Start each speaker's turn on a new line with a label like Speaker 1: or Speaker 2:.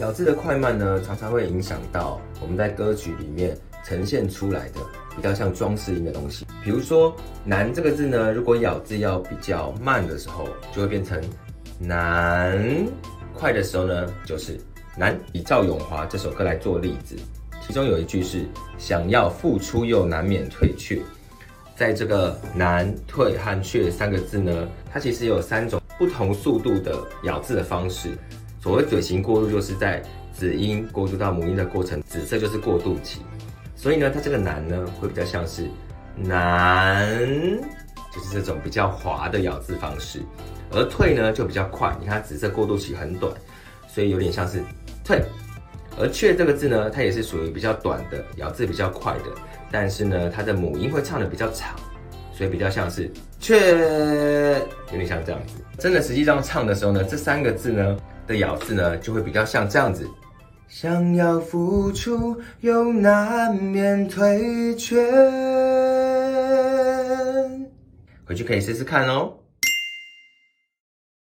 Speaker 1: 咬字的快慢呢，常常会影响到我们在歌曲里面呈现出来的比较像装饰音的东西。比如说“难”这个字呢，如果咬字要比较慢的时候，就会变成“难”；快的时候呢，就是“难”。以赵咏华这首歌来做例子，其中有一句是“想要付出又难免退却”。在这个“难”、“退”和“却”三个字呢，它其实有三种不同速度的咬字的方式。所谓嘴型过渡，就是在子音过渡到母音的过程，紫色就是过渡期。所以呢，它这个难呢，会比较像是难，就是这种比较滑的咬字方式。而退呢，就比较快。你看紫色过渡期很短，所以有点像是退。而却这个字呢，它也是属于比较短的，咬字比较快的，但是呢，它的母音会唱得比较长，所以比较像是却，有点像这样子。真的实际上唱的时候呢，这三个字呢。的咬字呢，就会比较像这样子。想要付出，又难免退却。回去可以试试看哦。